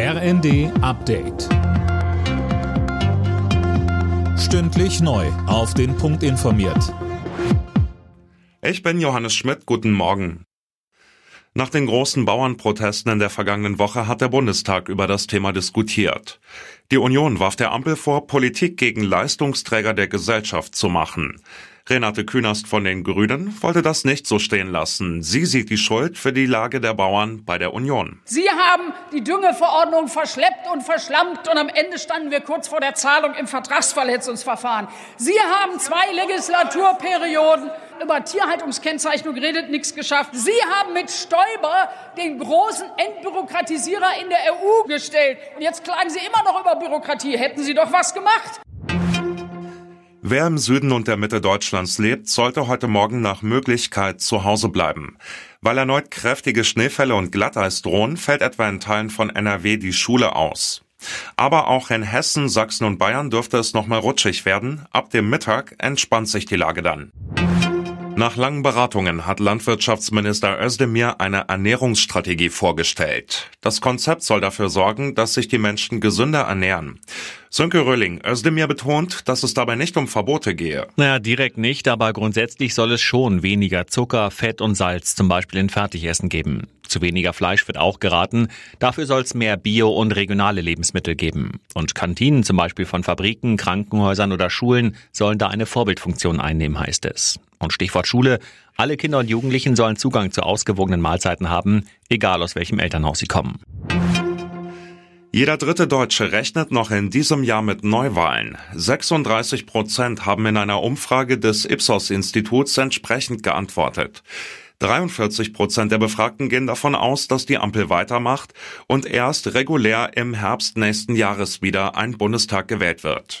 RND Update. Stündlich neu. Auf den Punkt informiert. Ich bin Johannes Schmidt. Guten Morgen. Nach den großen Bauernprotesten in der vergangenen Woche hat der Bundestag über das Thema diskutiert. Die Union warf der Ampel vor, Politik gegen Leistungsträger der Gesellschaft zu machen. Renate Künast von den Grünen wollte das nicht so stehen lassen. Sie sieht die Schuld für die Lage der Bauern bei der Union. Sie haben die Düngeverordnung verschleppt und verschlampt und am Ende standen wir kurz vor der Zahlung im Vertragsverletzungsverfahren. Sie haben zwei Legislaturperioden über Tierhaltungskennzeichnung geredet, nichts geschafft. Sie haben mit Stoiber den großen Entbürokratisierer in der EU gestellt. Und jetzt klagen Sie immer noch über Bürokratie. Hätten Sie doch was gemacht. Wer im Süden und der Mitte Deutschlands lebt, sollte heute Morgen nach Möglichkeit zu Hause bleiben. Weil erneut kräftige Schneefälle und Glatteis drohen, fällt etwa in Teilen von NRW die Schule aus. Aber auch in Hessen, Sachsen und Bayern dürfte es nochmal rutschig werden. Ab dem Mittag entspannt sich die Lage dann. Nach langen Beratungen hat Landwirtschaftsminister Özdemir eine Ernährungsstrategie vorgestellt. Das Konzept soll dafür sorgen, dass sich die Menschen gesünder ernähren. Sönke Röhling, Özdemir betont, dass es dabei nicht um Verbote gehe. Naja, direkt nicht, aber grundsätzlich soll es schon weniger Zucker, Fett und Salz zum Beispiel in Fertigessen geben. Zu weniger Fleisch wird auch geraten. Dafür soll es mehr Bio- und regionale Lebensmittel geben. Und Kantinen zum Beispiel von Fabriken, Krankenhäusern oder Schulen sollen da eine Vorbildfunktion einnehmen, heißt es. Und Stichwort Schule. Alle Kinder und Jugendlichen sollen Zugang zu ausgewogenen Mahlzeiten haben, egal aus welchem Elternhaus sie kommen. Jeder dritte Deutsche rechnet noch in diesem Jahr mit Neuwahlen. 36 Prozent haben in einer Umfrage des Ipsos-Instituts entsprechend geantwortet. 43 Prozent der Befragten gehen davon aus, dass die Ampel weitermacht und erst regulär im Herbst nächsten Jahres wieder ein Bundestag gewählt wird.